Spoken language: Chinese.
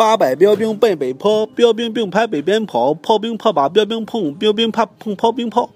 八百标兵奔北坡标兵并排北边跑炮兵怕把标兵碰标兵怕碰炮兵炮。